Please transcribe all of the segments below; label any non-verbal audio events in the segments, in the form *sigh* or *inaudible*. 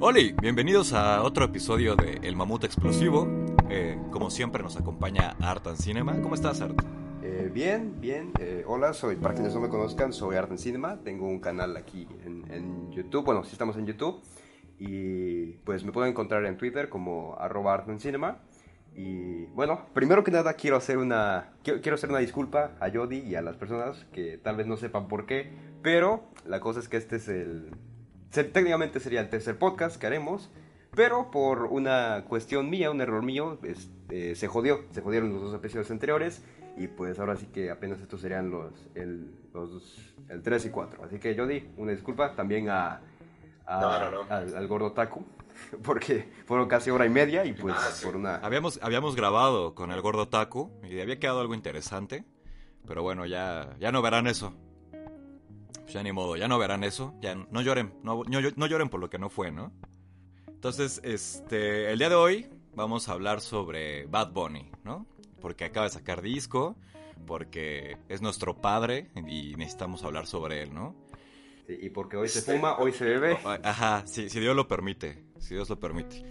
Hola, bienvenidos a otro episodio de El Mamut Explosivo. Eh, como siempre nos acompaña Art and Cinema. ¿Cómo estás, Art? Eh, bien, bien. Eh, hola, soy, para quienes no me conozcan, soy Art and Cinema. Tengo un canal aquí en, YouTube. Bueno, sí estamos en YouTube. Y pues me pueden encontrar en Twitter como arroba Art and Cinema. Y bueno, primero que nada quiero hacer una quiero, hacer una disculpa a Jody y a las personas que tal vez no sepan por qué, pero la cosa es que este es el técnicamente sería el tercer podcast que haremos, pero por una cuestión mía, un error mío, este, se jodió, se jodieron los dos episodios anteriores y pues ahora sí que apenas estos serían los el, los, el 3 y 4. Así que Jody, una disculpa también a, a- No, no, no. Al, al gordo Taku, *laughs* porque fueron casi hora y media y pues Ah, sí. por una... Habíamos, habíamos grabado con el gordo Taku y había quedado algo interesante. Pero bueno, ya, ya no verán eso. Pues ya ni modo, ya no verán eso. Ya no lloren, no, no, no lloren por lo que no fue, ¿no? Entonces, este, el día de hoy vamos a hablar sobre Bad Bunny, ¿no? Porque acaba de sacar disco, porque es nuestro padre y necesitamos hablar sobre él, ¿no? Sí, y porque hoy se Este- fuma, hoy se bebe. Ajá, si, si Dios lo permite. Si Dios lo permite.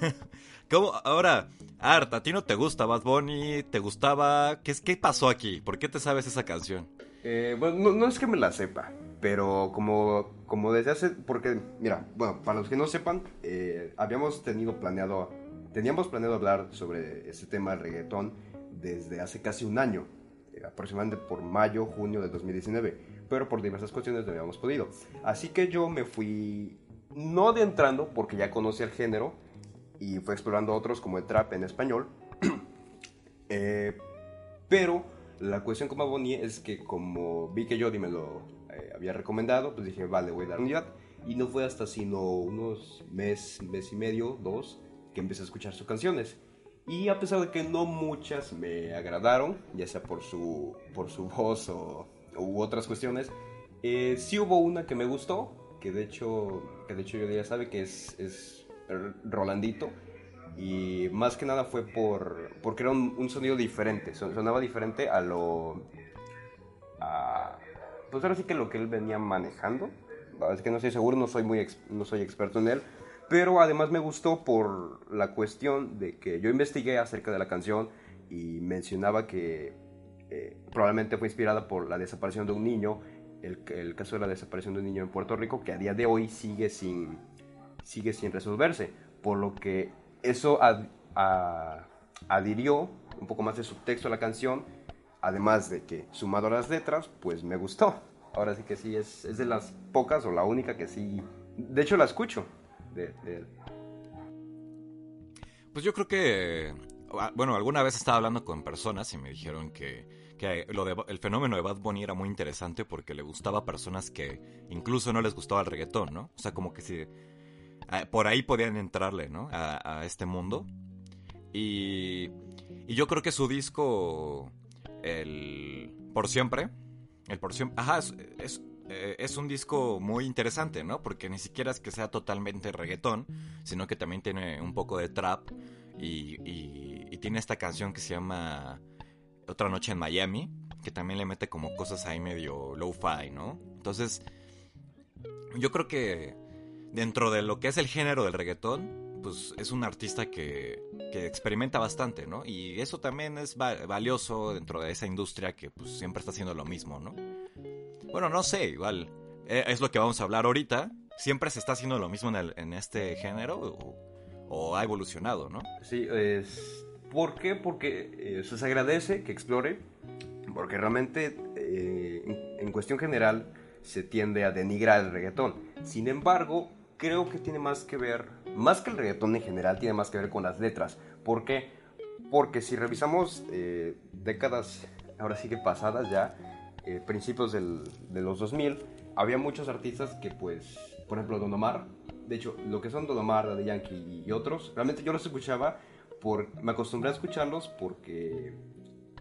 *laughs* ¿Cómo? Ahora, Art, ¿a ti no te gusta Bad Bunny? ¿Te gustaba? ¿Qué, es- ¿Qué pasó aquí? ¿Por qué te sabes esa canción? Eh, bueno, no, es que me la sepa, pero como, como desde hace, porque, mira, bueno, para los que no sepan, eh, habíamos tenido planeado, teníamos planeado hablar sobre ese tema del reggaetón desde hace casi un año, eh, aproximadamente por mayo, junio de 2019, pero por diversas cuestiones no habíamos podido. Así que yo me fui, no adentrando, porque ya conocía el género, y fue explorando otros como el trap en español, *clears throat* eh, pero la cuestión con Bad es que como vi que Jody me lo eh, había recomendado, pues dije, vale, voy a dar unidad. Y no fue hasta sino unos mes, mes y medio, dos, que empecé a escuchar sus canciones. Y a pesar de que no muchas me agradaron, ya sea por su, por su *laughs* voz o u otras cuestiones, eh, sí hubo una que me gustó, que de hecho, que de hecho Jody ya sabe que es, es Rolandito. Y más que nada fue por porque era un, sonido diferente, son- sonaba diferente a lo... pues ahora sí que lo que él venía manejando. Es que no estoy seguro, no soy, muy no soy experto en él. Pero además me gustó por la cuestión de que yo investigué acerca de la canción y mencionaba que eh, probablemente fue inspirada por la desaparición de un niño, el, el caso de la desaparición de un niño en Puerto Rico, que a día de hoy sigue sin, sigue sin resolverse, por lo que eso ad- adhirió un poco más de subtexto a la canción, además de que sumado a las letras, pues me gustó. Ahora sí que sí, es, es de las pocas o la única que sí, de hecho la escucho. Pues yo creo que... Bueno, alguna vez estaba hablando con personas y me dijeron que, que el fenómeno de Bad Bunny era muy interesante porque le gustaba a personas que incluso no les gustaba el reggaetón, ¿no? O sea, como que si... Por ahí podían entrarle, ¿no? A, a este mundo. Y, y yo creo que su disco, el Por Siempre, el Por Siempre, ajá, es, es, eh, es un disco muy interesante, ¿no? Porque ni siquiera es que sea totalmente reggaetón, sino que también tiene un poco de trap y, y- y tiene esta canción que se llama Otra Noche en Miami, que también le mete como cosas ahí medio low-fi, ¿no? Entonces, yo creo que dentro de lo que es el género del reggaetón, pues es un artista que, que experimenta bastante, ¿no? Y eso también es va- valioso dentro de esa industria que pues siempre está haciendo lo mismo, ¿no? Bueno, no sé, igual eh, es lo que vamos a hablar ahorita. ¿Siempre se está haciendo lo mismo en, el- en este género o, ha evolucionado, no? Sí, es... ¿Por qué? Porque eh, se agradece que explore, porque realmente eh, en cuestión general se tiende a denigrar el reggaetón. Sin embargo, creo que tiene más que ver, más que el reggaetón en general, tiene más que ver con las letras. ¿Por qué? Porque si revisamos eh, décadas, ahora sí que pasadas ya, eh, principios del- de los 2000, había muchos artistas que pues, por ejemplo, Don Omar, de hecho, lo que son Don Omar, Daddy Yankee y otros, realmente yo los escuchaba, por, me acostumbré a escucharlos porque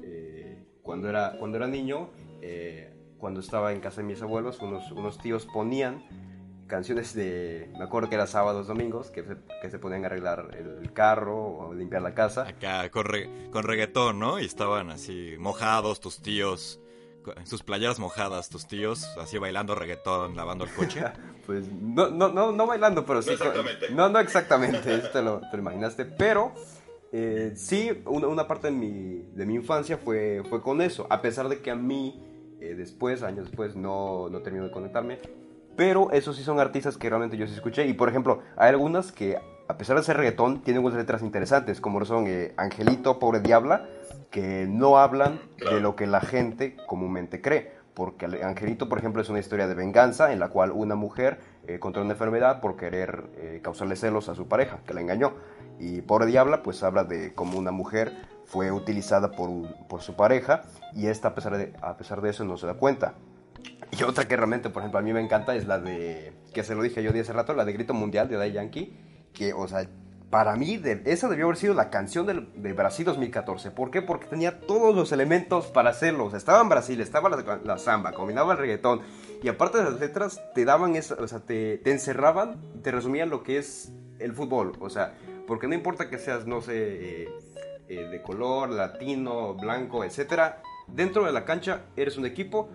eh, cuando, era, cuando era niño, eh, cuando estaba en casa de mis abuelos, unos, unos tíos ponían canciones de, me acuerdo que era sábados, domingos, que se, que se ponían a arreglar el, carro o limpiar la casa. Acá con, re- con reggaetón, ¿no? Y estaban así mojados tus tíos sus playeras mojadas, tus tíos, así bailando reggaetón, lavando el coche. *laughs* pues no, no, no, no bailando, pero sí. No exactamente. No, no exactamente, eso te lo, te imaginaste. Pero eh, sí, una, parte de mi, de mi infancia fue, fue con eso. A pesar de que a mí, eh, después, años después, no, no terminó de conectarme. Pero esos sí son artistas que realmente yo sí escuché. Y por ejemplo, hay algunas que, a pesar de ser reggaetón, tienen unas letras interesantes, como son eh, Angelito, Pobre Diabla que no hablan de lo que la gente comúnmente cree. Porque Angelito, por ejemplo, es una historia de venganza en la cual una mujer eh, contra una enfermedad por querer eh, causarle celos a su pareja, que la engañó. Y por Diabla, pues habla de cómo una mujer fue utilizada por, por su pareja y esta, a pesar, de, a pesar de eso, no se da cuenta. Y otra que realmente, por ejemplo, a mí me encanta es la de, que se lo dije yo de hace rato, la de Grito Mundial de Day Yankee, que, o sea, para mí, esa debió haber sido la canción de Brasil 2014. ¿Por qué? Porque tenía todos los elementos para hacerlo. estaba en Brasil, estaba la, samba, combinaba el reggaetón. Y aparte de las letras, te daban eso, o sea, te, te encerraban te resumían lo que es el fútbol. O sea, porque no importa que seas, no sé, eh, eh, de color, latino, blanco, etcétera. Dentro de la cancha eres un equipo,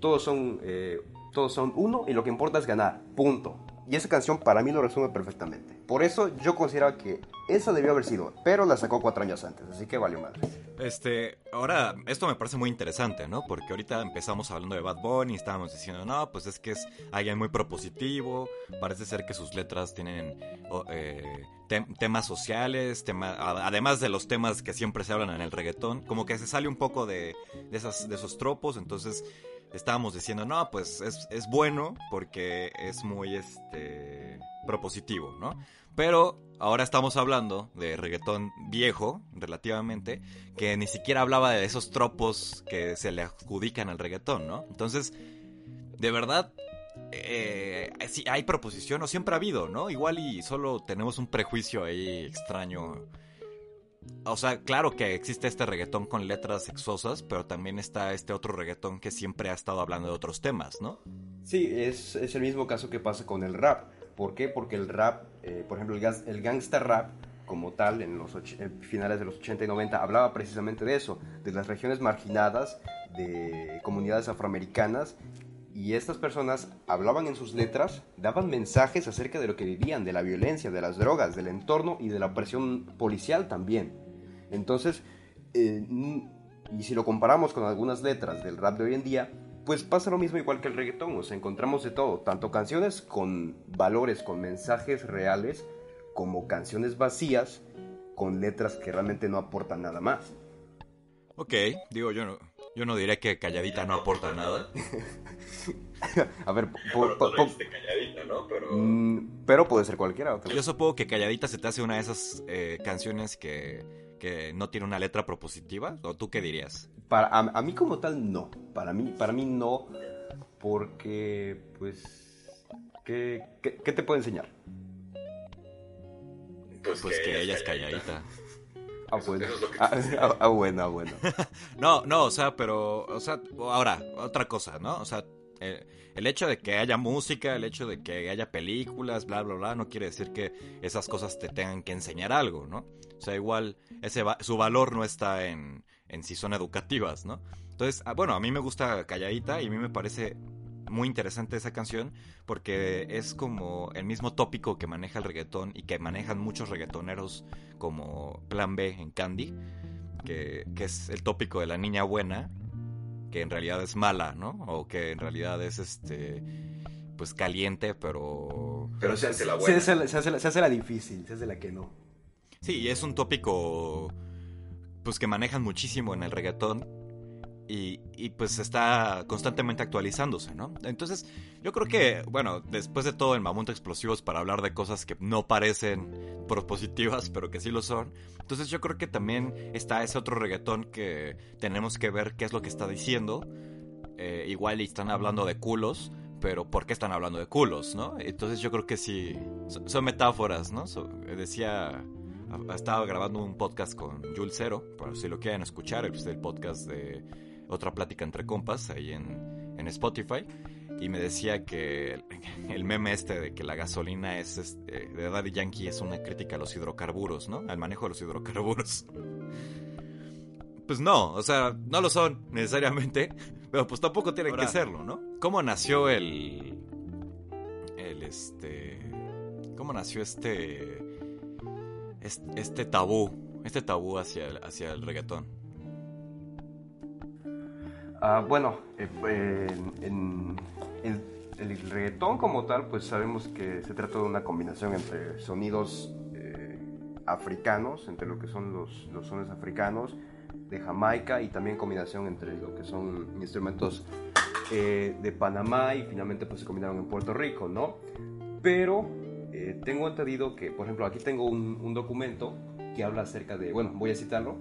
todos son, eh, todos son uno y lo que importa es ganar. Punto. Y esa canción para mí lo resume perfectamente. Por eso yo considero que esa debió haber sido, pero la sacó cuatro años antes, así que valió madre. Este, ahora, esto me parece muy interesante, ¿no? Porque ahorita empezamos hablando de Bad Bunny y estábamos diciendo, no, pues es que es alguien muy propositivo, parece ser que sus letras tienen eh, temas sociales, además de los temas que siempre se hablan en el reggaetón, como que se sale un poco de, de, esas, de esos tropos, entonces estábamos diciendo, no, pues es, es bueno porque es muy este, propositivo, ¿no? Pero ahora estamos hablando de reggaetón viejo, relativamente, que ni siquiera hablaba de esos tropos que se le adjudican al reggaetón, ¿no? Entonces, de verdad, eh, sí, hay proposición o siempre ha habido, ¿no? Igual y solo tenemos un prejuicio ahí extraño o sea, claro que existe este reggaetón con letras sexosas, pero también está este otro reggaetón que siempre ha estado hablando de otros temas, ¿no? Sí, es, el mismo caso que pasa con el rap. ¿Por qué? Porque el rap, eh, por ejemplo, el, el gangsta rap como tal, en los finales de los 80 y 90, hablaba precisamente de eso, de las regiones marginadas, de comunidades afroamericanas, y estas personas hablaban en sus letras, daban mensajes acerca de lo que vivían, de la violencia, de las drogas, del entorno y de la presión policial también. Entonces, eh, y si lo comparamos con algunas letras del rap de hoy en día, pues pasa lo mismo igual que el reggaetón, o sea, encontramos de todo, tanto canciones con valores, con mensajes reales, como canciones vacías, con letras que realmente no aportan nada más. Ok, digo, yo no, yo no diré que Calladita no aporta nada. *laughs* A ver, por, calladita, ¿no? Pero... Mm, pero puede ser cualquiera. Yo supongo que Calladita se te hace una de esas eh, canciones que, que, no tiene una letra propositiva. ¿O tú qué dirías? Para, a, mí como tal, no. Para mí, para mí no. Porque, pues... ¿Qué, qué, te puedo enseñar? Pues, pues que, ella es calladita. Ah, bueno. Ah, ah, ah, bueno, bueno. no, no, o sea, pero, o sea, ahora, otra cosa, ¿no? O sea, eh, el hecho de que haya música, el hecho de que haya películas, bla, bla, bla, no quiere decir que esas cosas te tengan que enseñar algo, ¿no? O sea, igual ese su valor no está en, en si son educativas, ¿no? Entonces, bueno, a mí me gusta Calladita y a mí me parece muy interesante esa canción porque es como el mismo tópico que maneja el reggaetón y que manejan muchos reggaetoneros como Plan B en Candy, que, es el tópico de la niña buena, que en realidad es mala, ¿no? O que en realidad es este pues caliente, pero... Pero se hace la buena. Se hace, se hace la difícil, se hace la que no. Sí, es un tópico pues que manejan muchísimo en el reggaetón y, pues está constantemente actualizándose, ¿no? Entonces, yo creo que, bueno, después de todo el Mamonte Explosivos para hablar de cosas que no parecen *laughs* propositivas, pero que sí lo son, entonces yo creo que también está ese otro reggaetón que tenemos que ver qué es lo que está diciendo. Eh, igual están hablando de culos, pero ¿por qué están hablando de culos, no? Entonces yo creo que sí, son, metáforas, ¿no? decía estaba grabando un podcast con Jules Cero, por si lo quieren escuchar, el, el podcast de otra plática entre compas ahí en, en Spotify y me decía que el, *laughs* meme este de que la gasolina es este, de Daddy Yankee es una crítica a los hidrocarburos, ¿no? Al manejo de los hidrocarburos. *laughs* Pues no, o sea, no lo son necesariamente, *laughs* Pero pues tampoco tiene que serlo, ¿no? ¿Cómo nació el. El este. ¿Cómo nació este. Este, tabú? Este tabú hacia el, hacia el reggaetón. Ah, bueno, eh, en, el reggaetón como tal, pues sabemos que se trata de una combinación entre sonidos eh, africanos, entre lo que son los, los sonidos africanos, de Jamaica y también combinación entre lo que son instrumentos eh, de Panamá y finalmente pues se combinaron en Puerto Rico, ¿no? Pero eh, tengo entendido que, por ejemplo, aquí tengo un, documento que habla acerca de, bueno, voy a citarlo.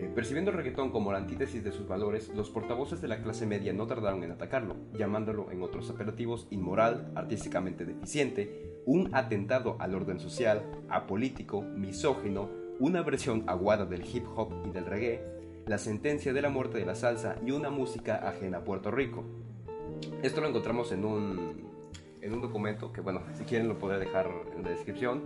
Eh, percibiendo el reggaetón como la antítesis de sus valores, los portavoces de la clase media no tardaron en atacarlo, llamándolo en otros apelativos inmoral, artísticamente deficiente, un atentado al orden social, apolítico, misógino, una versión aguada del hip hop y del reggae, la sentencia de la muerte de la salsa y una música ajena a Puerto Rico. Esto lo encontramos en un, en un documento que, bueno, si quieren lo podré dejar en la descripción,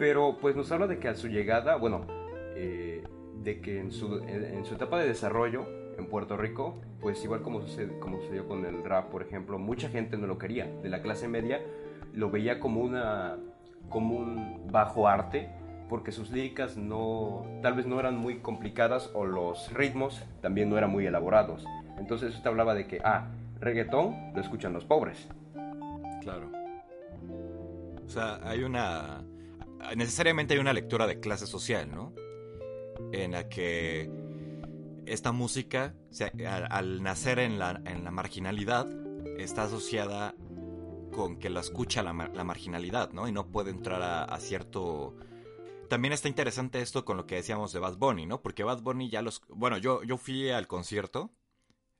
pero pues nos habla de que a su llegada, bueno, eh, de que en su, en, su etapa de desarrollo en Puerto Rico, pues igual como, sucede, como sucedió con el rap, por ejemplo, mucha gente no lo quería, de la clase media lo veía como, una, como un bajo arte porque sus líricas no, tal vez no eran muy complicadas o los ritmos también no eran muy elaborados. Entonces usted hablaba de que, ah, reggaetón lo escuchan los pobres. Claro. O sea, hay una... Necesariamente hay una lectura de clase social, ¿no? En la que esta música, al, nacer en la, en la, marginalidad, está asociada con que la escucha la, la marginalidad, ¿no? Y no puede entrar a cierto también está interesante esto con lo que decíamos de Bad Bunny, ¿no? Porque Bad Bunny ya los... Bueno, yo, yo fui al concierto.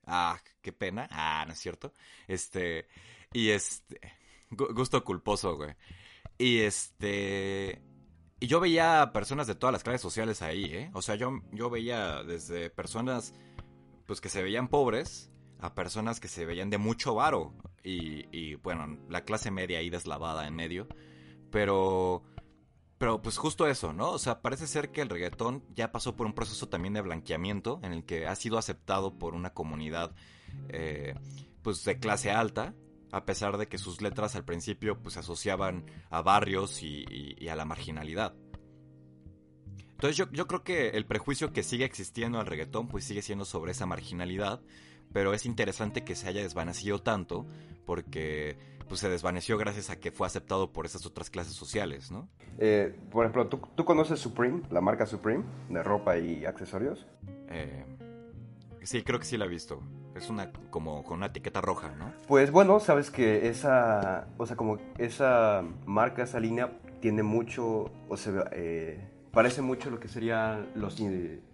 Ah, qué pena. Ah, no es cierto. Este... Y este... Gusto culposo, güey. Y este... Y yo veía personas de todas las clases sociales ahí, ¿eh? O sea, yo, yo veía desde personas pues que se veían pobres a personas que se veían de mucho varo. Y, y bueno, la clase media ahí deslavada en medio. Pero pero pues justo eso, ¿no? O sea, parece ser que el reggaetón ya pasó por un proceso también de blanqueamiento en el que ha sido aceptado por una comunidad eh, pues de clase alta, a pesar de que sus letras al principio pues se asociaban a barrios y, a la marginalidad. Entonces yo, yo, creo que el prejuicio que sigue existiendo al reggaetón pues sigue siendo sobre esa marginalidad, pero es interesante que se haya desvanecido tanto porque pues se desvaneció gracias a que fue aceptado por esas otras clases sociales, ¿no? Eh, por ejemplo, ¿tú, conoces Supreme, la marca Supreme de ropa y accesorios? Eh, sí, creo que sí la he visto. Es una como con una etiqueta roja, ¿no? Pues bueno, sabes que esa, o sea, como esa marca, esa línea tiene mucho, o sea, eh, parece mucho lo que sería los,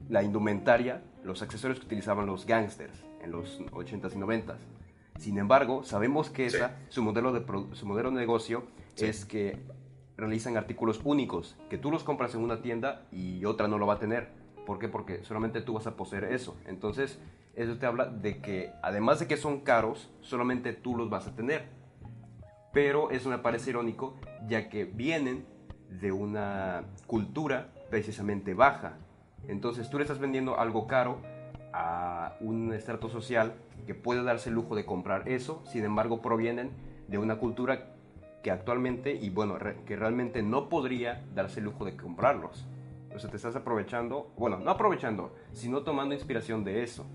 la indumentaria, los accesorios que utilizaban los gangsters en los 80s y 90s. Sin embargo, sabemos que esa, su, modelo de su modelo de negocio es que realizan artículos únicos, que tú los compras en una tienda y otra no lo va a tener. ¿Por qué? Porque solamente tú vas a poseer eso. Entonces, eso te habla de que además de que son caros, solamente tú los vas a tener. Pero eso me parece irónico, ya que vienen de una cultura precisamente baja. Entonces tú le estás vendiendo algo caro a un estrato social que puede darse el lujo de comprar eso, sin embargo provienen de una cultura que actualmente, y bueno, que realmente no podría darse el lujo de comprarlos. O sea, te estás aprovechando, bueno, no aprovechando, sino tomando inspiración de eso.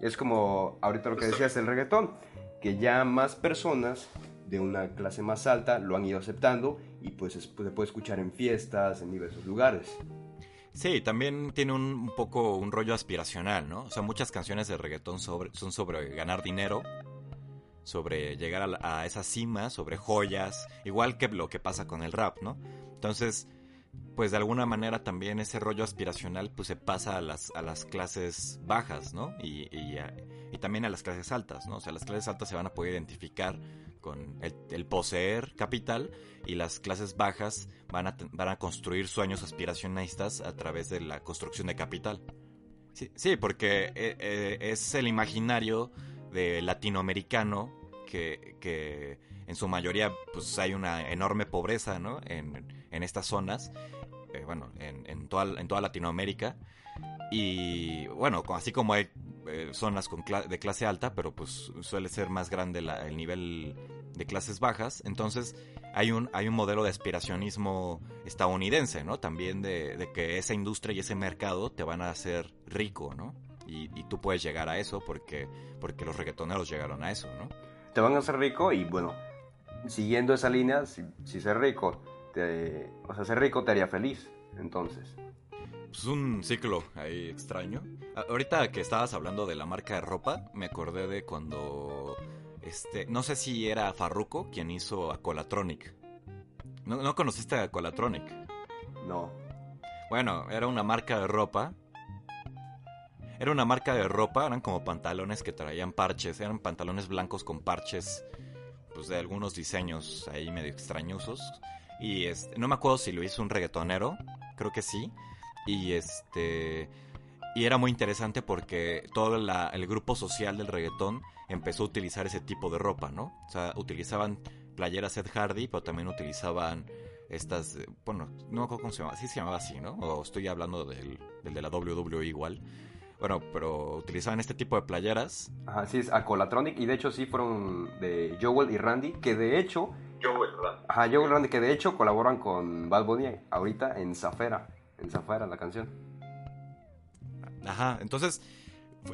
Es como ahorita lo que decías del reggaetón, que ya más personas de una clase más alta lo han ido aceptando y pues se puede escuchar en fiestas, en diversos lugares. Sí, también tiene un, poco un rollo aspiracional, ¿no? O sea, muchas canciones de reggaetón sobre, son sobre ganar dinero, sobre llegar a, esa cima, sobre joyas, igual que lo que pasa con el rap, ¿no? Entonces, pues de alguna manera también ese rollo aspiracional pues se pasa a las, a las clases bajas, ¿no? Y, y, y también a las clases altas, ¿no? O sea, las clases altas se van a poder identificar con el, poseer capital y las clases bajas van a, van a construir sueños aspiracionistas a través de la construcción de capital. Sí, porque eh, eh, es el imaginario de latinoamericano que, en su mayoría pues hay una enorme pobreza ¿no? en, estas zonas, eh, bueno, en, toda, en toda Latinoamérica. Y bueno, así como hay eh, zonas de clase alta, pero pues suele ser más grande el nivel de clases bajas. Entonces hay un, hay un modelo de aspiracionismo estadounidense, ¿no? También de, que esa industria y ese mercado te van a hacer rico, ¿no? Y, tú puedes llegar a eso porque, porque los reggaetoneros llegaron a eso, ¿no? Te van a hacer rico y bueno, siguiendo esa línea, si ser rico, te, o sea, ser rico te haría feliz, entonces. Pues un ciclo ahí extraño. Ahorita que estabas hablando de la marca de ropa, me acordé de cuando este, no sé si era Farruko quien hizo Acolatronic. ¿No, ¿No conociste a Acolatronic? No. Bueno, era una marca de ropa. Era una marca de ropa, eran como pantalones que traían parches, eran pantalones blancos con parches, pues de algunos diseños ahí medio extrañosos. Y este, no me acuerdo si lo hizo un reggaetonero, creo que sí. Y este y era muy interesante porque todo el grupo social del reggaetón empezó a utilizar ese tipo de ropa, ¿no? O sea, utilizaban playeras Ed Hardy, pero también utilizaban estas, eh, bueno, no me acuerdo cómo se llamaba, sí se llamaba así, ¿no? O estoy hablando del, de la WWE igual. Bueno, pero utilizaban este tipo de playeras. Ajá, sí, es Acolatronic y de hecho sí fueron de Joel y Randy, que de hecho... Joel, ¿verdad? Ajá, Joel y Randy, que de hecho colaboran con Bad Bunny ahorita en Zafera, en Zafera la canción. Ajá, entonces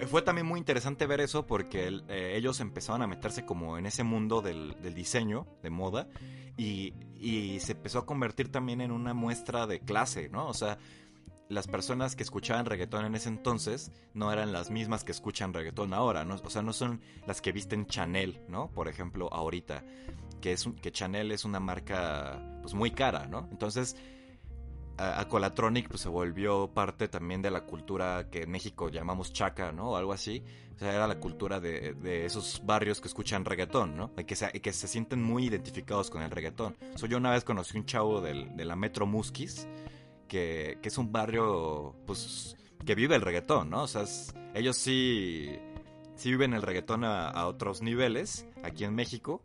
fue, también muy interesante ver eso porque eh, ellos empezaban a meterse como en ese mundo del, diseño, de moda, y, se empezó a convertir también en una muestra de clase, ¿no? O sea, las personas que escuchaban reggaetón en ese entonces no eran las mismas que escuchan reggaetón ahora, ¿no? O sea, no son las que visten Chanel, ¿no? Por ejemplo, ahorita, que, es que Chanel es una marca pues muy cara, ¿no? Entonces Acolatronic pues se volvió parte también de la cultura que en México llamamos chaca, ¿no? O algo así. O sea, era la cultura de, esos barrios que escuchan reggaetón, ¿no? Y que, se, que se sienten muy identificados con el reggaetón. So, yo una vez conocí un chavo del, de la Metro Musquis, que, que, es un barrio, pues, que vive el reggaetón, ¿no? O sea, ellos sí, sí viven el reggaetón a, otros niveles, aquí en México,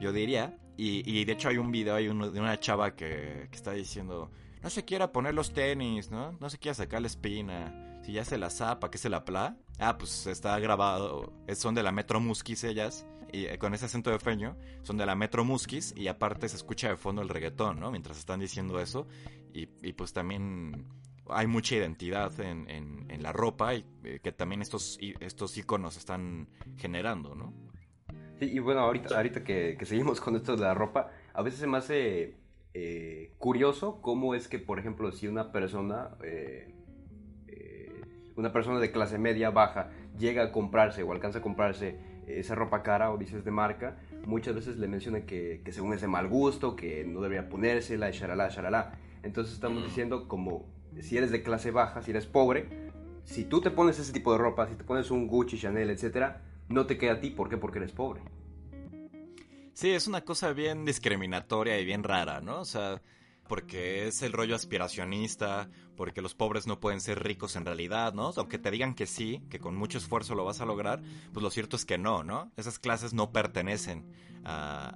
yo diría. Y, de hecho hay un video hay de una chava que, que está diciendo no se quiera poner los tenis, ¿no? No se quiera sacar la espina. Si ya se la zapa, ¿qué se la pla? Ah, pues está grabado. Son de la Metro Musquis ellas. Y eh, con ese acento de feño. Son de la Metro Musquis. Y aparte se escucha de fondo el reggaetón, ¿no? Mientras están diciendo eso. Y, pues también hay mucha identidad en, en, la ropa. Y eh, que también estos, estos iconos están generando, ¿no? Sí, y bueno, ahorita, ahorita que, que seguimos con esto de la ropa. A veces se me hace eh, curioso cómo es que, por ejemplo, si una persona, eh, eh, una persona de clase media baja llega a comprarse o alcanza a comprarse esa ropa cara o dices de marca, muchas veces le mencionan que, según es de mal gusto, que no debería ponérsela, shalala, shalala. Entonces estamos diciendo como si eres de clase baja, si eres pobre, si tú te pones ese tipo de ropa, si te pones un Gucci, Chanel, etcétera, no te queda a ti. ¿Por qué? Porque eres pobre. Sí, es una cosa bien discriminatoria y bien rara, ¿no? O sea, porque es el rollo aspiracionista, porque los pobres no pueden ser ricos en realidad, ¿no? Aunque te digan que sí, que con mucho esfuerzo lo vas a lograr, pues lo cierto es que no, ¿no? Esas clases no pertenecen a,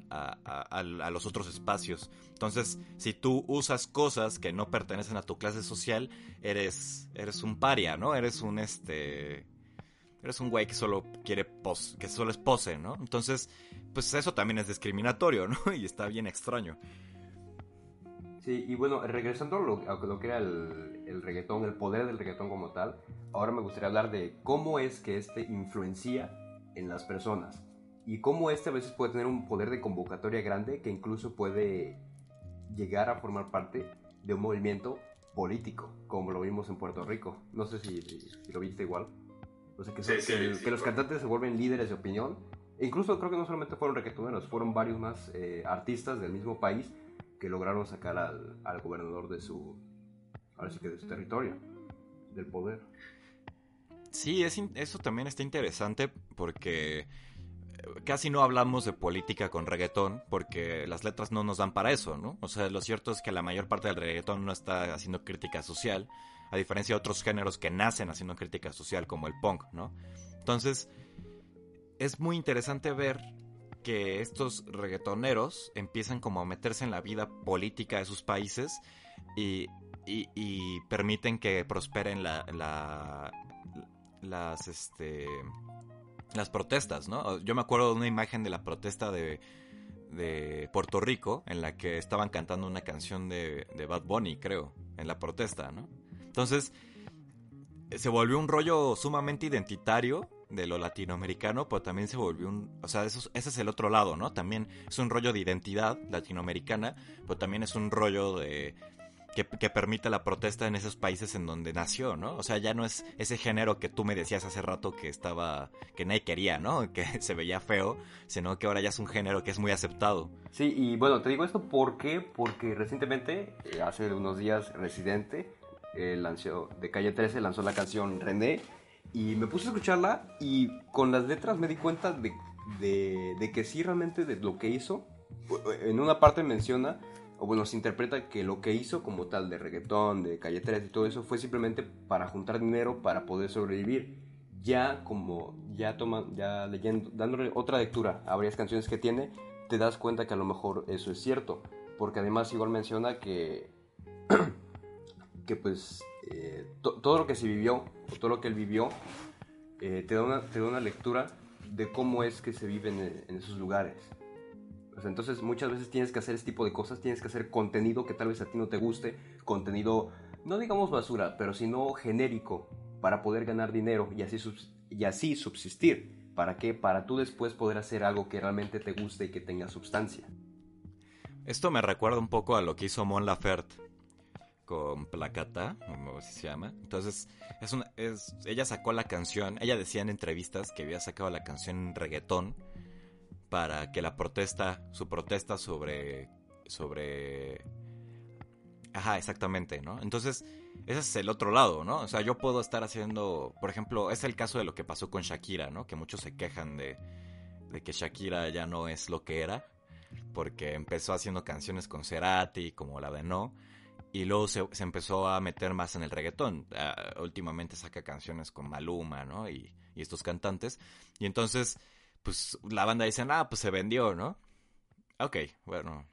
a, los otros espacios. Entonces, si tú usas cosas que no pertenecen a tu clase social, eres, eres un paria, ¿no? Eres un este eres un güey que solo quiere pos, que solo es pose, ¿no? Entonces, pues eso también es discriminatorio, ¿no? *laughs* Y está bien extraño. Sí, y bueno, regresando a lo, que era el, reggaetón, el poder del reggaetón como tal, ahora me gustaría hablar de cómo es que este influencia en las personas y cómo este a veces puede tener un poder de convocatoria grande que incluso puede llegar a formar parte de un movimiento político, como lo vimos en Puerto Rico. No sé si, lo viste igual. O sea, que, que los cantantes se vuelven líderes de opinión e incluso creo que no solamente fueron reggaetoneros, fueron varios más eh, artistas del mismo país que lograron sacar al, al gobernador de su, ahora sí que de su territorio, del poder. Sí, es, eso también está interesante porque eh, casi no hablamos de política con reggaetón porque las letras no nos dan para eso, ¿no? O sea, lo cierto es que la mayor parte del reggaetón no está haciendo crítica social, a diferencia de otros géneros que nacen haciendo crítica social como el punk, ¿no? Entonces, es muy interesante ver que estos reggaetoneros empiezan como a meterse en la vida política de sus países y, permiten que prosperen la, las, este, las protestas, ¿no? Yo me acuerdo de una imagen de la protesta de, de Puerto Rico en la que estaban cantando una canción de, de Bad Bunny, creo, en la protesta, ¿no? Entonces, se volvió un rollo sumamente identitario de lo latinoamericano, pero también se volvió un... O sea, eso, ese es el otro lado, ¿no? También es un rollo de identidad latinoamericana, pero también es un rollo de... Que, que, permite la protesta en esos países en donde nació, ¿no? O sea, ya no es ese género que tú me decías hace rato que estaba, que nadie quería, ¿no? *laughs* Que se veía feo, sino que ahora ya es un género que es muy aceptado. Sí, y bueno, te digo esto porque, porque recientemente, eh, hace unos días, Residente, eh, lanzó, de Calle 13, lanzó la canción René, y me puse a escucharla y con las letras me di cuenta de, de, de, que sí realmente de lo que hizo, en una parte menciona, o bueno, se interpreta que lo que hizo como tal de reggaetón, de calle 3 y todo eso fue simplemente para juntar dinero para poder sobrevivir. Ya como, ya toma, ya leyendo, dándole otra lectura a varias canciones que tiene, te das cuenta que a lo mejor eso es cierto. Porque además igual menciona que, *clears throat* que pues eh, to, todo lo que se vivió, o todo lo que él vivió, eh, te, da una, te da una lectura de cómo es que se vive en, en esos lugares. Entonces muchas veces tienes que hacer este tipo de cosas, tienes que hacer contenido que tal vez a ti no te guste, contenido, no digamos basura, pero sino genérico, para poder ganar dinero y así, y así subsistir. ¿Para qué? Para tú después poder hacer algo que realmente te guste y que tenga sustancia. Esto me recuerda un poco a lo que hizo Mon Laferte con Placata, como se llama. Entonces, es ella sacó la canción, ella decía en entrevistas que había sacado la canción reggaetón para que la protesta, su protesta sobre, sobre... Ajá, exactamente, ¿no? Entonces, ese es el otro lado, ¿no? O sea, yo puedo estar haciendo, por ejemplo, es el caso de lo que pasó con Shakira, ¿no? Que muchos se quejan de, de que Shakira ya no es lo que era, porque empezó haciendo canciones con Cerati, como la de No, y luego se, empezó a meter más en el reggaetón. Uh, últimamente saca canciones con Maluma, ¿no? Y, y, estos cantantes. Y entonces, pues la banda dice, ah, pues se vendió, ¿no? Ok, bueno.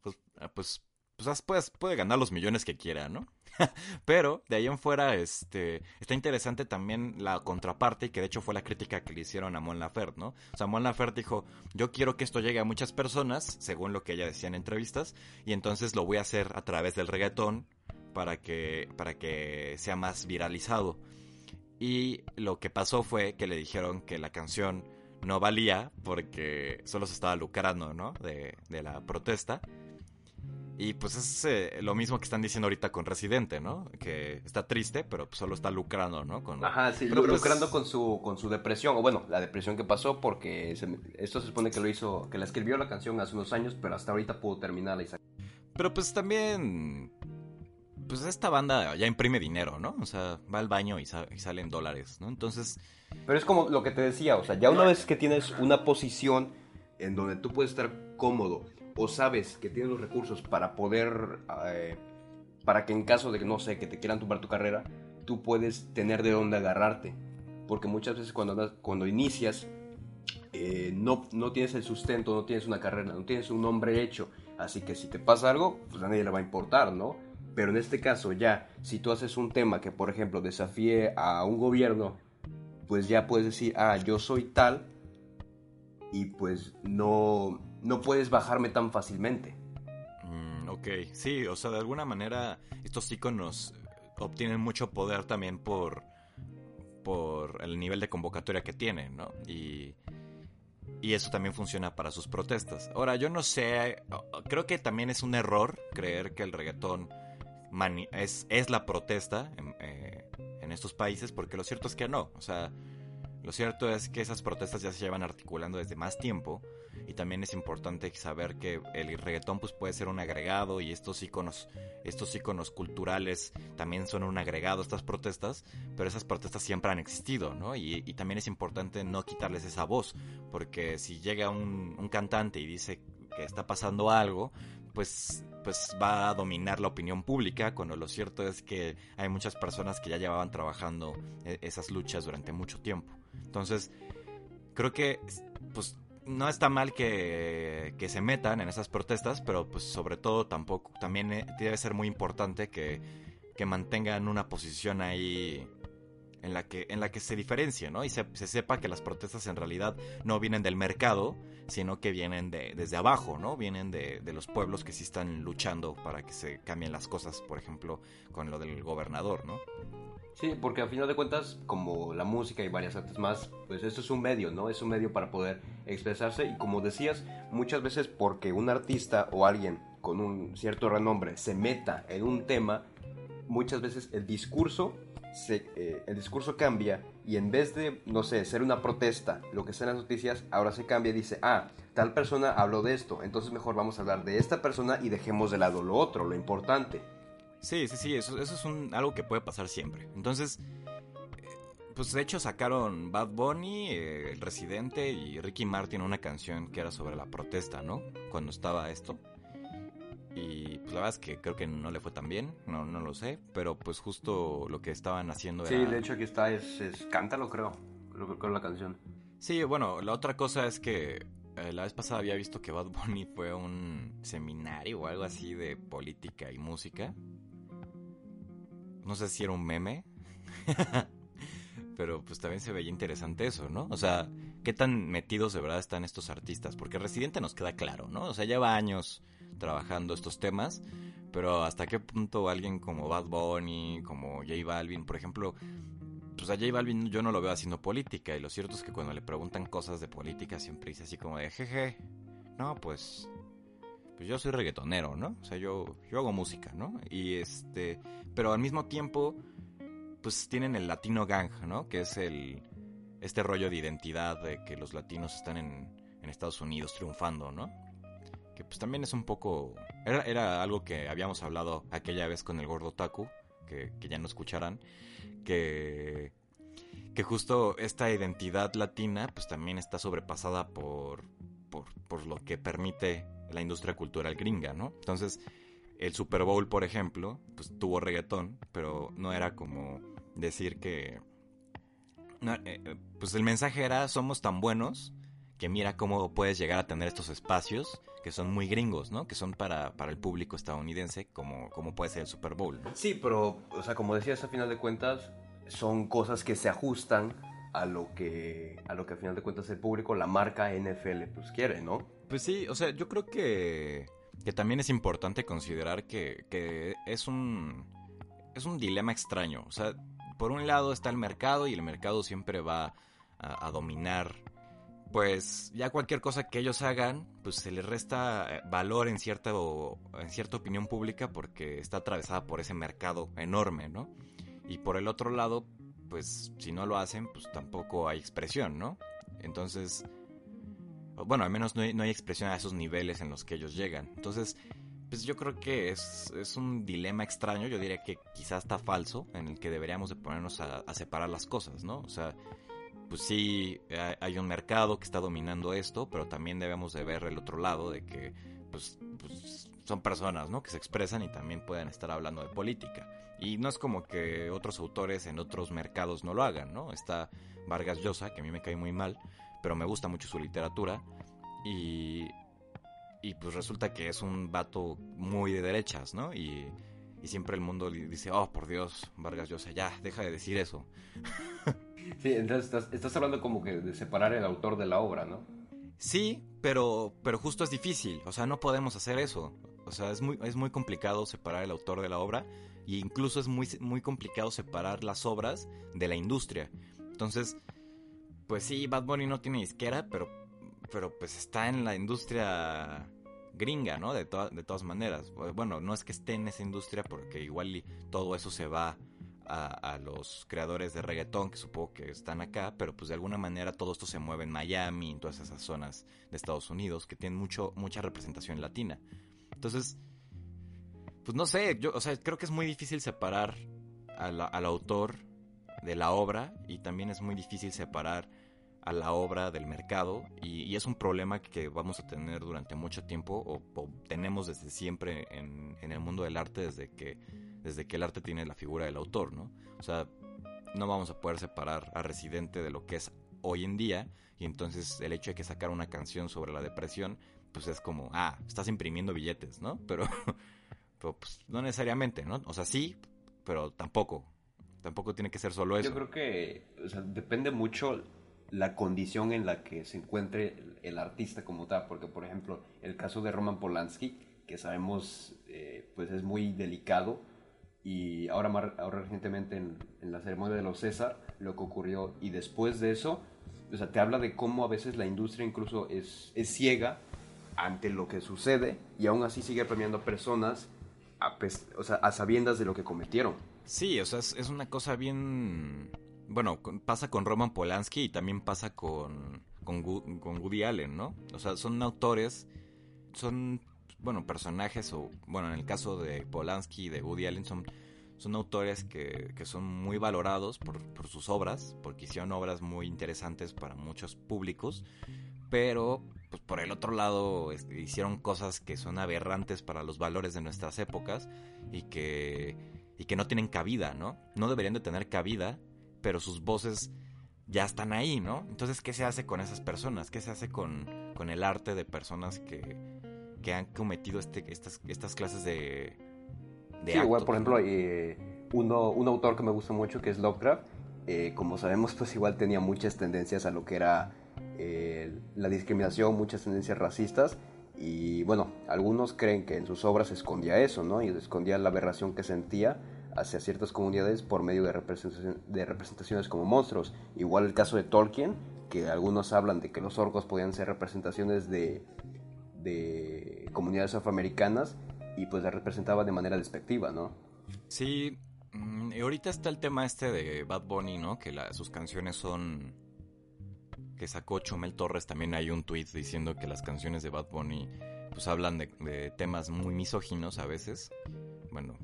Pues, pues, pues puede, puede ganar los millones que quiera, ¿no? *laughs* Pero de ahí en fuera, este, está interesante también la contraparte, que de hecho fue la crítica que le hicieron a Mon Laferte, ¿no? O sea, Mon Laferte dijo, yo quiero que esto llegue a muchas personas, según lo que ella decía en entrevistas, y entonces lo voy a hacer a través del reggaetón para que, para que sea más viralizado. Y lo que pasó fue que le dijeron que la canción no valía porque solo se estaba lucrando, ¿no? De, de la protesta. Y pues es eh, lo mismo que están diciendo ahorita con Residente, ¿no? Que está triste, pero pues solo está lucrando, ¿no? Con... Ajá, sí, pero, pues... lucrando con su, con su depresión, o bueno, la depresión que pasó, porque se, esto se supone que lo hizo, que la escribió la canción hace unos años, pero hasta ahorita pudo terminarla y Pero pues también, pues esta banda ya imprime dinero, ¿no? O sea, va al baño y, sa y salen dólares, ¿no? Entonces... Pero es como lo que te decía, o sea, ya una vez que tienes una posición en donde tú puedes estar cómodo, o sabes que tienes los recursos para poder, eh, para que en caso de que, no sé, que te quieran tumbar tu carrera, tú puedes tener de dónde agarrarte. Porque muchas veces cuando, cuando inicias, eh, no, no tienes el sustento, no tienes una carrera, no tienes un nombre hecho. Así que si te pasa algo, pues a nadie le va a importar, ¿no? Pero en este caso ya, si tú haces un tema que, por ejemplo, desafíe a un gobierno, pues ya puedes decir, ah, yo soy tal, y pues no, no puedes bajarme tan fácilmente. Mm, ok, sí, o sea, de alguna manera estos iconos obtienen mucho poder también por, por el nivel de convocatoria que tienen, ¿no? Y, y eso también funciona para sus protestas. Ahora, yo no sé, creo que también es un error creer que el reggaetón es, es la protesta en, eh, en estos países, porque lo cierto es que no, o sea... Lo cierto es que esas protestas ya se llevan articulando desde más tiempo y también es importante saber que el reggaetón pues puede ser un agregado y estos iconos, estos iconos culturales también son un agregado a estas protestas, pero esas protestas siempre han existido, ¿no? Y, y también es importante no quitarles esa voz, porque si llega un, un cantante y dice que está pasando algo, pues, pues va a dominar la opinión pública, cuando lo cierto es que hay muchas personas que ya llevaban trabajando esas luchas durante mucho tiempo. Entonces, creo que pues no está mal que, que, se metan en esas protestas, pero pues sobre todo tampoco, también debe ser muy importante que, que mantengan una posición ahí en la que, en la que se diferencie, ¿no? Y se, sepa que las protestas en realidad no vienen del mercado, sino que vienen de, desde abajo, ¿no? Vienen de, de, los pueblos que sí están luchando para que se cambien las cosas, por ejemplo, con lo del gobernador, ¿no? Sí, porque al final de cuentas, como la música y varias artes más, pues esto es un medio, ¿no? Es un medio para poder expresarse y como decías, muchas veces porque un artista o alguien con un cierto renombre se meta en un tema, muchas veces el discurso eh, el discurso cambia y en vez de, no sé, ser una protesta, lo que sea en las noticias, ahora se cambia y dice, ah, tal persona habló de esto, entonces mejor vamos a hablar de esta persona y dejemos de lado lo otro, lo importante. Sí, sí, sí, eso, es algo que puede pasar siempre. Entonces, pues de hecho sacaron Bad Bunny, eh, El Residente y Ricky Martin una canción que era sobre la protesta, ¿no? Cuando estaba esto. Y la verdad es que creo que no le fue tan bien, no, no lo sé, pero pues justo lo que estaban haciendo era... Sí, de hecho aquí está, es, es Cántalo creo, creo que la canción. Sí, bueno, la otra cosa es que eh, la vez pasada había visto que Bad Bunny fue a un seminario o algo así de política y música. No sé si era un meme. *laughs* Pero pues también se veía interesante eso, ¿no? O sea, ¿qué tan metidos de verdad están estos artistas? Porque Residente nos queda claro, ¿no? O sea, lleva años trabajando estos temas, pero hasta qué punto alguien como Bad Bunny, como J Balvin, por ejemplo, pues a J Balvin yo no lo veo haciendo política y lo cierto es que cuando le preguntan cosas de política siempre dice así como de jeje, no, pues pues yo soy reggaetonero, ¿no? O sea, yo yo hago música, ¿no? Y este, pero al mismo tiempo pues tienen el latino gang, ¿no? Que es el este rollo de identidad de que los latinos están en, en Estados Unidos triunfando, ¿no? Que pues también es un poco... Era, algo que habíamos hablado aquella vez con el gordo Taku, que, ya no escucharán, que, que justo esta identidad latina pues también está sobrepasada por, por, lo que permite la industria cultural gringa, ¿no? Entonces, el Super Bowl, por ejemplo, pues tuvo reggaetón, pero no era como decir que... Eh, eh, pues el mensaje era, somos tan buenos que mira cómo puedes llegar a tener estos espacios que son muy gringos, ¿no? Que son para, para el público estadounidense, como, como puede ser el Super Bowl. ¿no? Sí, pero, o sea, como decías, a final de cuentas, son cosas que se ajustan a lo que, a lo que a final de cuentas el público, la marca NFL, pues quiere, ¿no? Pues sí, o sea, yo creo que, que también es importante considerar que, que es un, es un dilema extraño. O sea, por un lado está el mercado y el mercado siempre va a, a dominar pues ya cualquier cosa que ellos hagan, pues se les resta eh, valor en cierta, en cierta opinión pública porque está atravesada por ese mercado enorme, ¿no? Y por el otro lado, pues si no lo hacen, pues tampoco hay expresión, ¿no? Entonces, bueno, al menos no hay, expresión a esos niveles en los que ellos llegan. Entonces, pues yo creo que es, es, un dilema extraño, yo diría que quizás está falso, en el que deberíamos de ponernos a, a separar las cosas, ¿no? O sea, pues sí hay un mercado que está dominando esto, pero también debemos de ver el otro lado de que pues, pues, son personas, ¿no? Que se expresan y también pueden estar hablando de política. Y no es como que otros autores en otros mercados no lo hagan, ¿no? Está Vargas Llosa, que a mí me cae muy mal, pero me gusta mucho su literatura y y pues resulta que es un vato muy de derechas, ¿no? Y, y siempre el mundo dice, oh, por Dios, Vargas Llosa, ya, deja de decir eso. *laughs* Sí, entonces estás, hablando como que de separar el autor de la obra, ¿no? Sí, pero, pero justo es difícil, o sea, no podemos hacer eso. O sea, es muy, es muy complicado separar el autor de la obra e incluso es muy, muy complicado separar las obras de la industria. Entonces, pues sí, Bad Bunny no tiene izquierda, pero, pero pues está en la industria gringa, ¿no? De, de todas maneras. Bueno, no es que esté en esa industria porque igual todo eso se va a, los creadores de reggaetón, que supongo que están acá, pero pues de alguna manera todo esto se mueve en Miami, en todas esas zonas de Estados Unidos, que tienen mucho, mucha representación latina. Entonces, pues no sé, yo, o sea, creo que es muy difícil separar al autor de la obra y también es muy difícil separar a la obra del mercado y, es un problema que vamos a tener durante mucho tiempo o, tenemos desde siempre en, en, el mundo del arte desde que desde que el arte tiene la figura del autor, ¿no? O sea, no vamos a poder separar a Residente de lo que es hoy en día y entonces el hecho de que sacar una canción sobre la depresión, pues es como, ah, estás imprimiendo billetes, ¿no? *laughs* Pero, pues no necesariamente, ¿no? O sea, sí, pero tampoco. Tampoco tiene que ser solo eso. Yo creo que o sea, depende mucho la condición en la que se encuentre el, artista como tal, porque por ejemplo el caso de Roman Polanski, que sabemos eh, pues es muy delicado, y ahora, ahora recientemente en, en, la ceremonia de los César, lo que ocurrió, y después de eso, o sea, te habla de cómo a veces la industria incluso es, es ciega ante lo que sucede, y aún así sigue premiando personas a, o sea, a sabiendas de lo que cometieron. Sí, o sea, es, es una cosa bien bueno, pasa con Roman Polanski y también pasa con, con, Woody Allen, ¿no? O sea, son autores, son, bueno, personajes, o bueno, en el caso de Polanski y de Woody Allen, son, son autores que, que son muy valorados por, por, sus obras, porque hicieron obras muy interesantes para muchos públicos, pero pues por el otro lado hicieron cosas que son aberrantes para los valores de nuestras épocas y que, y que no tienen cabida, ¿no? No deberían de tener cabida pero sus voces ya están ahí, ¿no? Entonces, ¿qué se hace con esas personas? ¿Qué se hace con, con el arte de personas que, que han cometido este, estas, estas clases de... de sí, igual, por ejemplo, eh, uno, un autor que me gusta mucho que es Lovecraft, eh, como sabemos, pues igual tenía muchas tendencias a lo que era eh, la discriminación, muchas tendencias racistas, y bueno, algunos creen que en sus obras escondía eso, ¿no? Y escondía la aberración que sentía hacia ciertas comunidades por medio de, de representaciones como monstruos. Igual el caso de Tolkien, que algunos hablan de que los orcos podían ser representaciones de, de comunidades afroamericanas y pues la representaba de manera despectiva, ¿no? Sí, mm, y ahorita está el tema este de Bad Bunny, ¿no? Que sus canciones son... Que sacó Chumel Torres, también hay un tweet diciendo que las canciones de Bad Bunny pues hablan de, de temas muy misóginos a veces. Bueno,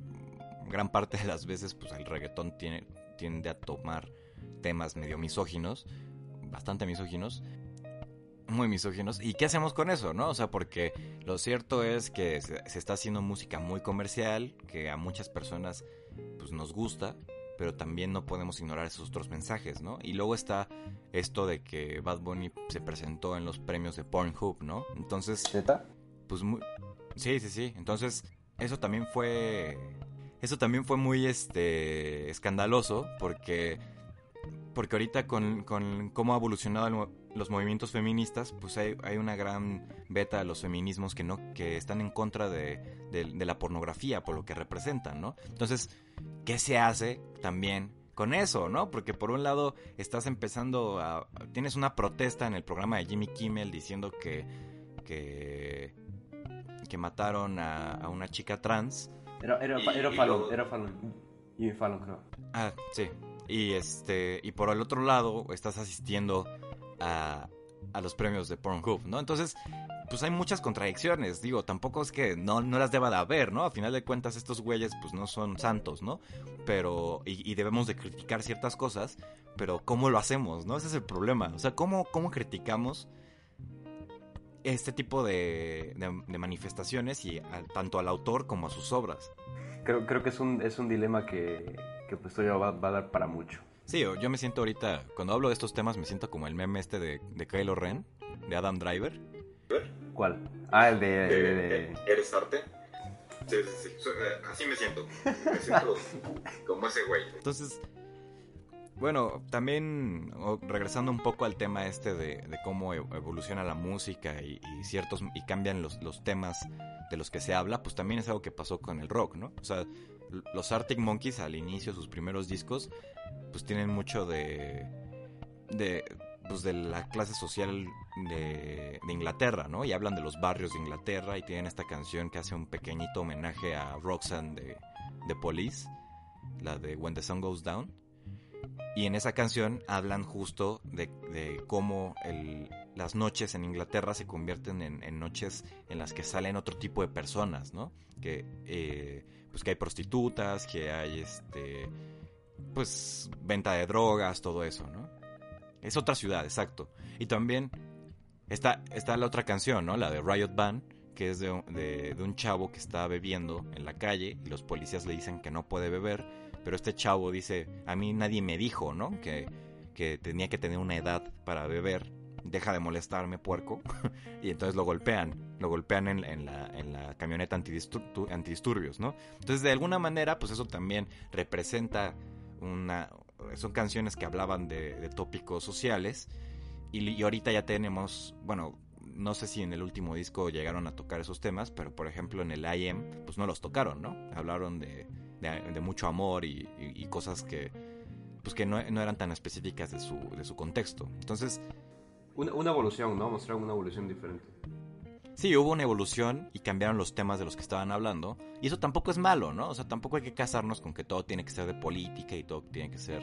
gran parte de las veces pues el reggaetón tiene, tiende a tomar temas medio misóginos, bastante misóginos, muy misóginos. ¿Y qué hacemos con eso, no? O sea, porque lo cierto es que se, está haciendo música muy comercial, que a muchas personas pues nos gusta, pero también no podemos ignorar esos otros mensajes, ¿no? Y luego está esto de que Bad Bunny se presentó en los premios de Pornhub, ¿no? Entonces... Pues muy... Sí, sí, sí. Entonces, eso también fue eso también fue muy este escandaloso porque porque ahorita con, con cómo ha evolucionado los movimientos feministas, pues hay, hay, una gran beta de los feminismos que no que están en contra de, de, la pornografía por lo que representan, ¿no? Entonces, ¿qué se hace también con eso, ¿no? Porque por un lado estás empezando a... Tienes una protesta en el programa de Jimmy Kimmel diciendo que... que, que mataron a, a una chica trans era, era, era Fallon, era Fallon. Y Fallon, creo. Ah, sí. Y este y por el otro lado estás asistiendo a, a los premios de Pornhub, ¿no? Entonces, pues hay muchas contradicciones. Digo, tampoco es que no, no las deba de haber, ¿no? A final de cuentas, estos güeyes, pues no son santos, ¿no? Pero, y, debemos de criticar ciertas cosas, pero ¿cómo lo hacemos, no? Ese es el problema. O sea, ¿cómo, cómo criticamos este tipo de, de, manifestaciones y tanto al autor como a sus obras. Creo, creo que es un, es un dilema que, que pues todavía va, a dar para mucho. Sí, yo me siento ahorita, cuando hablo de estos temas, me siento como el meme este de, de Kylo Ren, de Adam Driver. ¿Cuál? Ah, el de... ¿Eres arte? Sí, sí, sí. Eh, así me siento. Me siento como ese güey. Entonces, bueno, también regresando un poco al tema este de, cómo e, evoluciona la música y, ciertos y cambian los, los, temas de los que se habla, pues también es algo que pasó con el rock, ¿no? O sea, los Arctic Monkeys al inicio, sus primeros discos, pues tienen mucho de, de, pues de la clase social de, de Inglaterra, ¿no? Y hablan de los barrios de Inglaterra y tienen esta canción que hace un pequeñito homenaje a Roxanne de, de Police, la de When the Sun Goes Down y en esa canción hablan justo de, cómo las noches en Inglaterra se convierten en, noches en las que salen otro tipo de personas, ¿no? Que, eh, pues que hay prostitutas, que hay este, pues venta de drogas, todo eso, ¿no? Es otra ciudad, exacto. Y también está, está la otra canción, ¿no? La de Riot Band, que es de, de un chavo que está bebiendo en la calle y los policías le dicen que no puede beber pero este chavo dice, a mí nadie me dijo, ¿no? Que, que tenía que tener una edad para beber. Deja de molestarme, puerco. *laughs* y entonces lo golpean. Lo golpean en, la, en la, camioneta antidisturbios, ¿no? Entonces, de alguna manera, pues eso también representa una, son canciones que hablaban de, tópicos sociales y, ahorita ya tenemos, bueno, no sé si en el último disco llegaron a tocar esos temas, pero por ejemplo en el IM, pues no los tocaron, ¿no? Hablaron de, de, mucho amor y, cosas que, pues que no, no, eran tan específicas de su, de su contexto. Entonces... Una, una evolución, ¿no? Mostraron una evolución diferente. Sí, hubo una evolución y cambiaron los temas de los que estaban hablando. Y eso tampoco es malo, ¿no? O sea, tampoco hay que casarnos con que todo tiene que ser de política y todo tiene que ser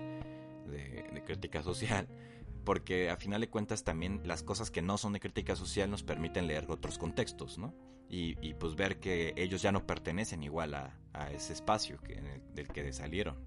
de, crítica social. Porque a final de cuentas también las cosas que no son de crítica social nos permiten leer otros contextos, ¿no? Y, pues ver que ellos ya no pertenecen igual a, ese espacio que, del que salieron.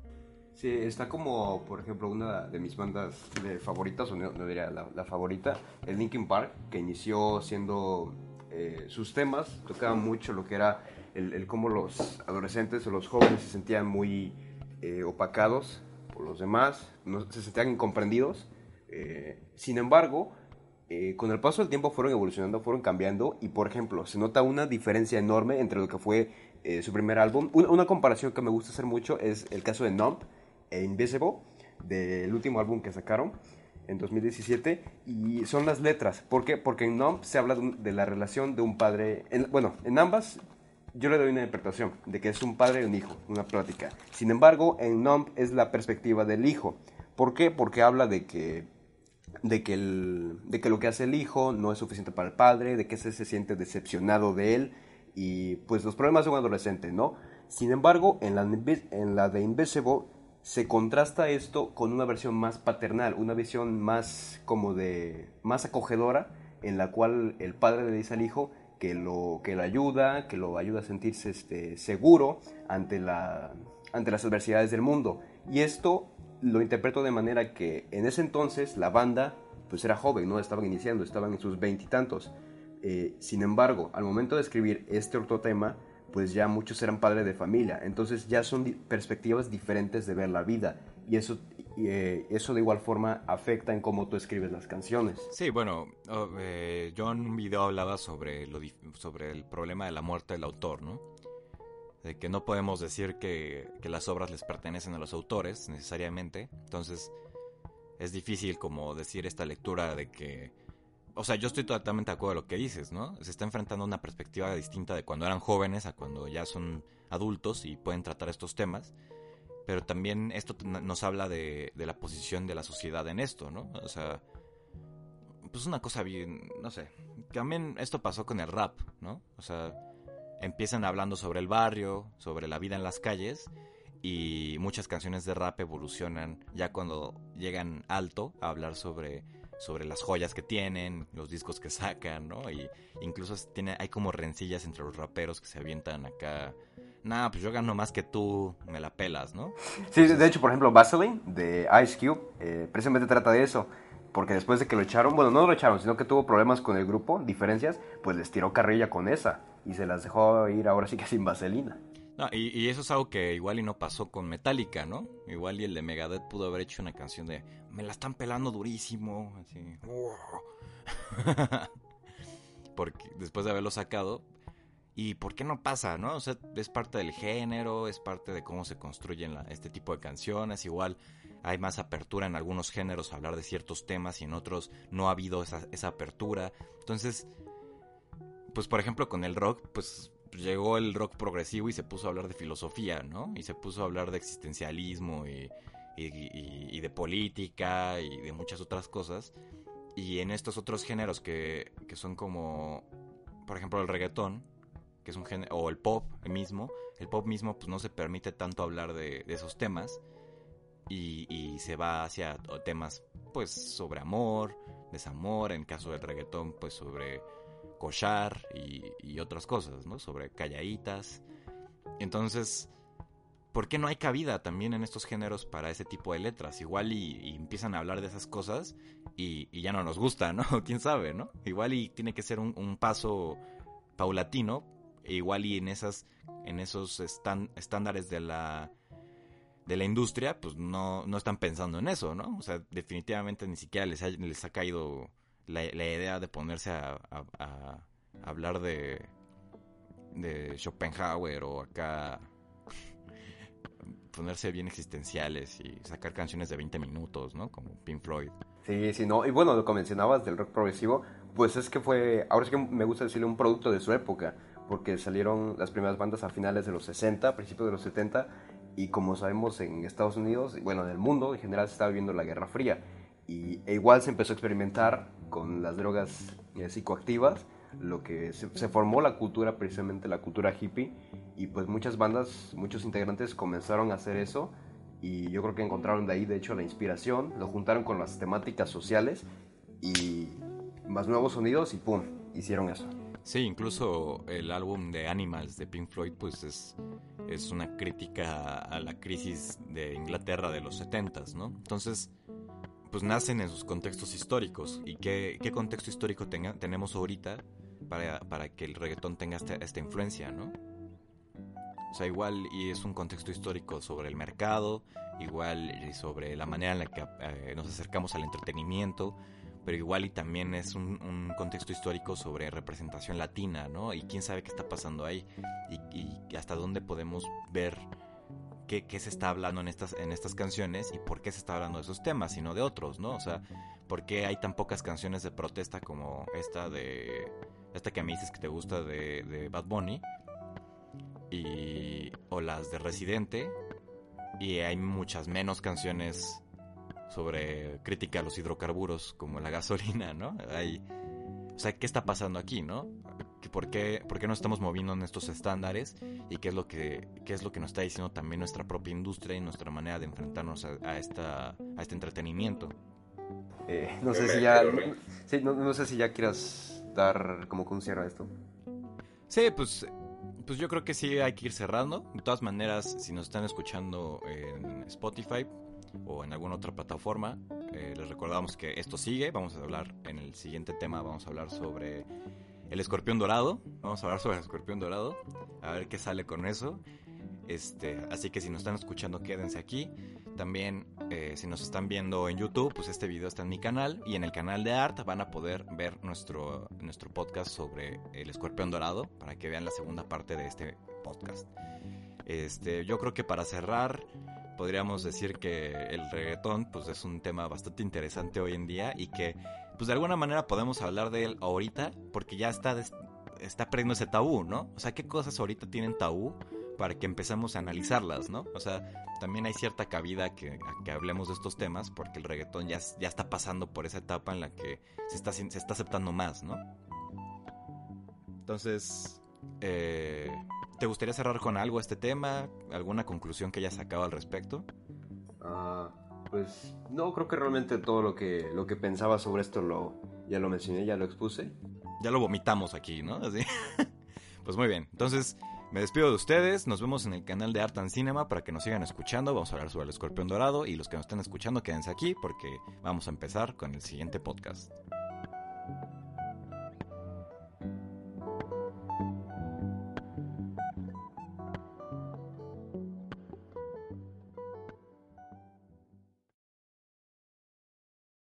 Sí, está como, por ejemplo, una de mis bandas de favoritas, o no, diría la, la, favorita, el Linkin Park, que inició siendo eh, sus temas tocaban mucho lo que era el, cómo los adolescentes o los jóvenes se sentían muy eh, opacados por los demás, no, se sentían incomprendidos. Eh, sin embargo, con el paso del tiempo fueron evolucionando, fueron cambiando y, por ejemplo, se nota una diferencia enorme entre lo que fue su primer álbum. Una, una, comparación que me gusta hacer mucho es el caso de Numb e Invisible, del último álbum que sacaron en 2017 y son las letras. ¿Por qué? Porque en Numb se habla de la relación de un padre, bueno, en ambas yo le doy una interpretación de que es un padre y un hijo, una plática. Sin embargo, en Numb es la perspectiva del hijo. ¿Por qué? Porque habla de que de que, el, de que lo que hace el hijo no es suficiente para el padre, de que se, se siente decepcionado de él y pues los problemas de un adolescente, ¿no? Sin embargo, en la, en la de Invisible se contrasta esto con una versión más paternal, una visión más como de más acogedora en la cual el padre le dice al hijo que lo que lo ayuda, que lo ayuda a sentirse este, seguro ante la ante las adversidades del mundo. Y esto lo interpreto de manera que en ese entonces la banda pues era joven, no estaban iniciando, estaban en sus veintitantos. Eh, sin embargo, al momento de escribir este otro tema, pues ya muchos eran padres de familia, entonces ya son perspectivas diferentes de ver la vida y eso, eh, eso de igual forma afecta en cómo tú escribes las canciones. Sí, bueno, oh, eh, yo en un video hablaba sobre, lo, sobre el problema de la muerte del autor, ¿no? De que no podemos decir que, que las obras les pertenecen a los autores necesariamente, entonces es difícil como decir esta lectura de que o sea, yo estoy totalmente de acuerdo con lo que dices, ¿no? Se está enfrentando a una perspectiva distinta de cuando eran jóvenes a cuando ya son adultos y pueden tratar estos temas. Pero también esto nos habla de, la posición de la sociedad en esto, ¿no? O sea, pues una cosa bien, no sé. También esto pasó con el rap, ¿no? O sea, empiezan hablando sobre el barrio, sobre la vida en las calles y muchas canciones de rap evolucionan ya cuando llegan alto a hablar sobre sobre las joyas que tienen, los discos que sacan, ¿no? Y incluso tiene, hay como rencillas entre los raperos que se avientan acá. Nah, pues yo gano más que tú, me la pelas, ¿no? Sí, de hecho, por ejemplo, Vaseline de Ice Cube eh, precisamente trata de eso. Porque después de que lo echaron, bueno, no lo echaron, sino que tuvo problemas con el grupo, diferencias, pues les tiró carrilla con esa. Y se las dejó ir ahora sí que sin vaselina. Y, eso es algo que igual y no pasó con Metallica, ¿no? Igual y el de Megadeth pudo haber hecho una canción de me la están pelando durísimo, así. *laughs* Porque después de haberlo sacado, ¿y por qué no pasa, no? O sea, es parte del género, es parte de cómo se construyen este tipo de canciones, igual hay más apertura en algunos géneros a hablar de ciertos temas y en otros no ha habido esa, esa apertura. Entonces, pues por ejemplo con el rock, pues llegó el rock progresivo y se puso a hablar de filosofía, ¿no? Y se puso a hablar de existencialismo y, de política y de muchas otras cosas. Y en estos otros géneros que, son como, por ejemplo, el reggaetón, que es un género, o el pop mismo, el pop mismo pues no se permite tanto hablar de, esos temas y, se va hacia temas pues sobre amor, desamor, en caso del reggaetón pues sobre cochar y, otras cosas, ¿no? Sobre calladitas. Entonces, ¿por qué no hay cabida también en estos géneros para ese tipo de letras? Igual y, empiezan a hablar de esas cosas y, ya no nos gusta, ¿no? *laughs* ¿Quién sabe, no? Igual y tiene que ser un, paso paulatino, e igual y en esas, en esos estándares de la de la industria, pues no, no están pensando en eso, ¿no? O sea, definitivamente ni siquiera les les ha caído la, idea de ponerse a, hablar de, de Schopenhauer o acá ponerse bien existenciales y sacar canciones de 20 minutos, ¿no? Como Pink Floyd. Sí, sí, no. Y bueno, lo que mencionabas del rock progresivo, pues es que fue, ahora es que me gusta decirle un producto de su época, porque salieron las primeras bandas a finales de los 60, principios de los 70, y como sabemos en Estados Unidos, bueno, en el mundo en general se estaba viviendo la Guerra Fría, y e igual se empezó a experimentar con las drogas eh, psicoactivas, lo que se, formó la cultura, precisamente la cultura hippie, y pues muchas bandas, muchos integrantes comenzaron a hacer eso, y yo creo que encontraron de ahí, de hecho, la inspiración, lo juntaron con las temáticas sociales, y más nuevos sonidos, y ¡pum!, hicieron eso. Sí, incluso el álbum de Animals de Pink Floyd, pues es, es una crítica a la crisis de Inglaterra de los 70s, ¿no? Entonces, pues nacen en sus contextos históricos. ¿Y qué, contexto histórico tenemos ahorita para, para, que el reggaetón tenga esta, esta, influencia, ¿no? O sea, igual y es un contexto histórico sobre el mercado, igual y sobre la manera en la que eh, nos acercamos al entretenimiento, pero igual y también es un, un, contexto histórico sobre representación latina, ¿no? Y quién sabe qué está pasando ahí y hasta dónde podemos ver qué, qué, se está hablando en estas, en estas canciones y por qué se está hablando de esos temas y no de otros, ¿no? O sea, por qué hay tan pocas canciones de protesta como esta de... Esta que me dices que te gusta de, de Bad Bunny y, o las de Residente y hay muchas menos canciones sobre crítica a los hidrocarburos como la gasolina, ¿no? Hay, o sea, ¿qué está pasando aquí, no? ¿Por qué, ¿Por qué no estamos moviendo en estos estándares? ¿Y qué es lo que, qué es lo que nos está diciendo también nuestra propia industria y nuestra manera de enfrentarnos a, a esta, a este entretenimiento? Eh, no sé si ya, no, sí, no, no, sé si ya quieras dar como que un cierre a esto. Sí, pues, pues yo creo que sí hay que ir cerrando. De todas maneras, si nos están escuchando en Spotify, o en alguna otra plataforma. Eh, les recordamos que esto sigue. Vamos a hablar en el siguiente tema, vamos a hablar sobre el escorpión dorado. Vamos a hablar sobre el escorpión dorado. A ver qué sale con eso. Este, así que si nos están escuchando, quédense aquí. También, eh, si nos están viendo en YouTube, pues este video está en mi canal. Y en el canal de Art van a poder ver nuestro, nuestro podcast sobre el escorpión dorado. Para que vean la segunda parte de este podcast. Este, yo creo que para cerrar, podríamos decir que el reggaetón pues es un tema bastante interesante hoy en día y que pues de alguna manera podemos hablar de él ahorita porque ya está está perdiendo ese tabú, ¿no? O sea, ¿qué cosas ahorita tienen tabú para que empecemos a analizarlas, ¿no? O sea, también hay cierta cabida que, a que hablemos de estos temas porque el reggaetón ya, ya está pasando por esa etapa en la que se está, se está aceptando más, ¿no? Entonces, eh, ¿Te gustaría cerrar con algo este tema? ¿Alguna conclusión que hayas sacado al respecto? Uh, pues no, creo que realmente todo lo que, lo que pensaba sobre esto lo, ya lo mencioné, ya lo expuse. Ya lo vomitamos aquí, ¿no? Así. *laughs* pues muy bien, entonces me despido de ustedes, nos vemos en el canal de Art and Cinema para que nos sigan escuchando, vamos a hablar sobre el escorpión dorado y los que nos están escuchando quédense aquí porque vamos a empezar con el siguiente podcast.